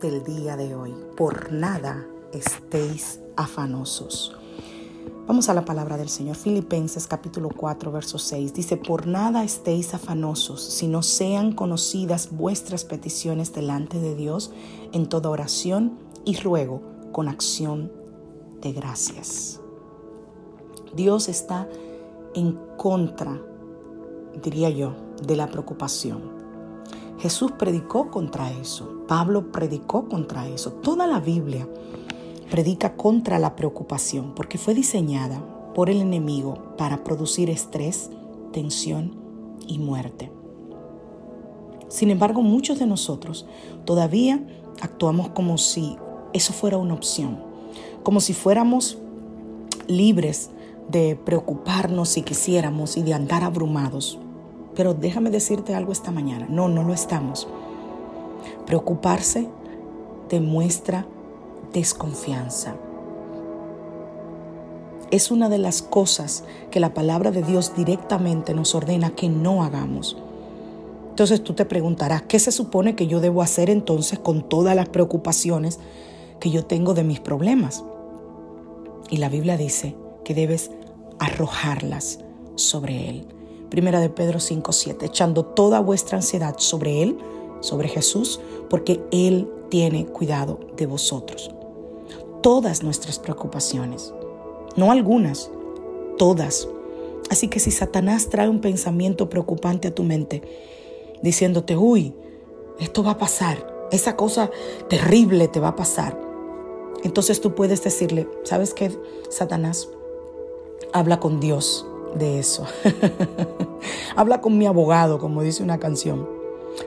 Del día de hoy. Por nada estéis afanosos. Vamos a la palabra del Señor. Filipenses capítulo 4, verso 6. Dice, por nada estéis afanosos, sino sean conocidas vuestras peticiones delante de Dios en toda oración y ruego con acción de gracias. Dios está en contra, diría yo, de la preocupación. Jesús predicó contra eso, Pablo predicó contra eso. Toda la Biblia predica contra la preocupación porque fue diseñada por el enemigo para producir estrés, tensión y muerte. Sin embargo, muchos de nosotros todavía actuamos como si eso fuera una opción, como si fuéramos libres de preocuparnos si quisiéramos y de andar abrumados pero déjame decirte algo esta mañana. No, no lo estamos. Preocuparse demuestra desconfianza. Es una de las cosas que la palabra de Dios directamente nos ordena que no hagamos. Entonces tú te preguntarás, ¿qué se supone que yo debo hacer entonces con todas las preocupaciones que yo tengo de mis problemas? Y la Biblia dice que debes arrojarlas sobre Él. Primera de Pedro 5:7, echando toda vuestra ansiedad sobre Él, sobre Jesús, porque Él tiene cuidado de vosotros. Todas nuestras preocupaciones, no algunas, todas. Así que si Satanás trae un pensamiento preocupante a tu mente, diciéndote, uy, esto va a pasar, esa cosa terrible te va a pasar, entonces tú puedes decirle, ¿sabes qué, Satanás? Habla con Dios de eso. Habla con mi abogado, como dice una canción,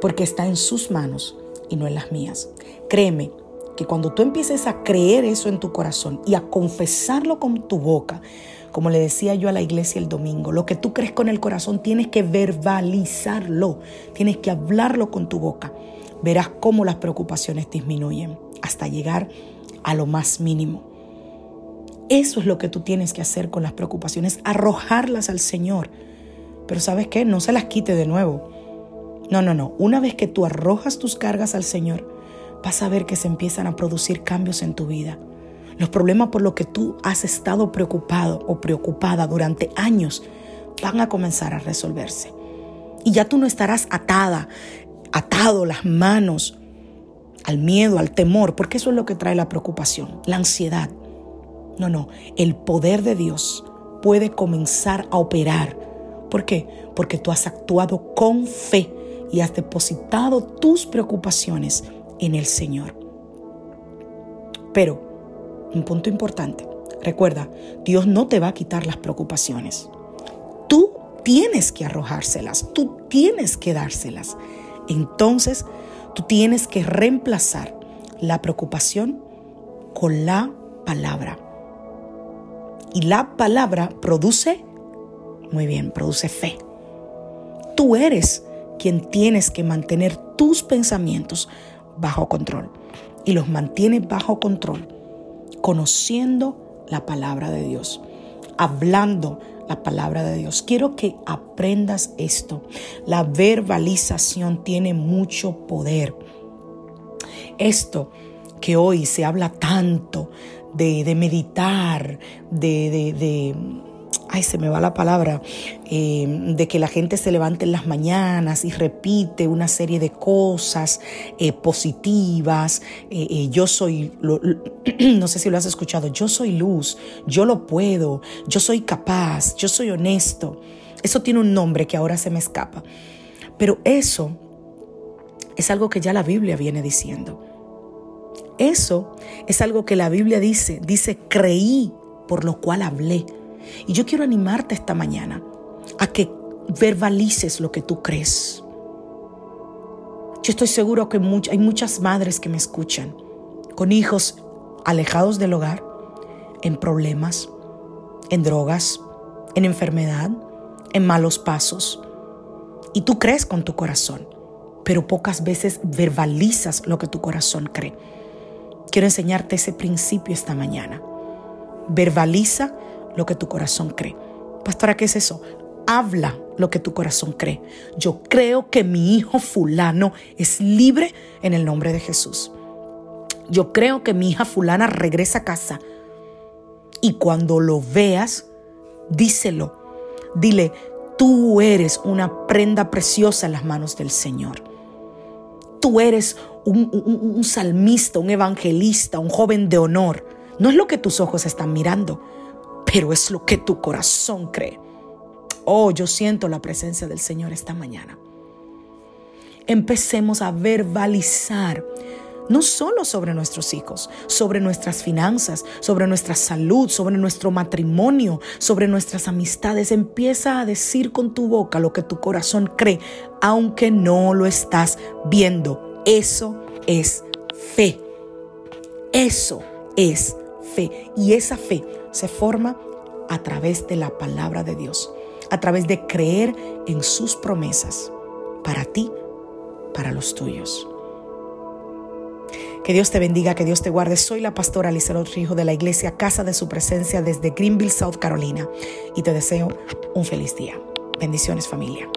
porque está en sus manos y no en las mías. Créeme que cuando tú empieces a creer eso en tu corazón y a confesarlo con tu boca, como le decía yo a la iglesia el domingo, lo que tú crees con el corazón tienes que verbalizarlo, tienes que hablarlo con tu boca. Verás cómo las preocupaciones disminuyen hasta llegar a lo más mínimo. Eso es lo que tú tienes que hacer con las preocupaciones, arrojarlas al Señor. Pero sabes qué, no se las quite de nuevo. No, no, no. Una vez que tú arrojas tus cargas al Señor, vas a ver que se empiezan a producir cambios en tu vida. Los problemas por los que tú has estado preocupado o preocupada durante años van a comenzar a resolverse. Y ya tú no estarás atada, atado las manos al miedo, al temor, porque eso es lo que trae la preocupación, la ansiedad. No, no, el poder de Dios puede comenzar a operar. ¿Por qué? Porque tú has actuado con fe y has depositado tus preocupaciones en el Señor. Pero, un punto importante, recuerda, Dios no te va a quitar las preocupaciones. Tú tienes que arrojárselas, tú tienes que dárselas. Entonces, tú tienes que reemplazar la preocupación con la palabra. Y la palabra produce, muy bien, produce fe. Tú eres quien tienes que mantener tus pensamientos bajo control. Y los mantienes bajo control conociendo la palabra de Dios. hablando la palabra de Dios. Quiero que aprendas esto. La verbalización tiene mucho poder. Esto que hoy se habla tanto de, meditar, de, de ay, se me va la palabra, eh, de que la gente se levante en las mañanas y repite una serie de cosas eh, positivas. Eh, yo soy, no sé si lo has escuchado, yo soy luz, yo lo puedo, yo soy capaz, yo soy honesto. Eso tiene un nombre que ahora se me escapa. Pero eso es algo que ya la Biblia viene diciendo. Eso es algo que la Biblia dice, dice, creí, por lo cual hablé. Y yo quiero animarte esta mañana a que verbalices lo que tú crees. Yo estoy seguro que hay muchas madres que me escuchan con hijos alejados del hogar, en problemas, en drogas, en enfermedad, en malos pasos. Y tú crees con tu corazón, pero pocas veces verbalizas lo que tu corazón cree. Quiero enseñarte ese principio esta mañana. Verbaliza lo que tu corazón cree. Pastora, ¿qué es eso? Habla lo que tu corazón cree. Yo creo que mi hijo fulano es libre en el nombre de Jesús. Yo creo que mi hija fulana regresa a casa. Y cuando lo veas, díselo. Dile, tú eres una prenda preciosa en las manos del Señor. Tú eres un, salmista, un evangelista, un joven de honor. No es lo que tus ojos están mirando pero es lo que tu corazón cree. Oh, yo siento la presencia del Señor esta mañana. Empecemos a verbalizar no solo sobre nuestros hijos, sobre nuestras finanzas, sobre nuestra salud, sobre nuestro matrimonio, sobre nuestras amistades. Empieza a decir con tu boca lo que tu corazón cree, aunque no lo estás viendo. Eso es fe. Eso es fe. Y esa fe se forma a través de la palabra de Dios, a través de creer en sus promesas para ti, para los tuyos. Que Dios te bendiga, que Dios te guarde. Soy la pastora Lizardo Rijo de la iglesia Casa de Su Presencia desde Greenville, South Carolina. Y te deseo un feliz día. Bendiciones familia.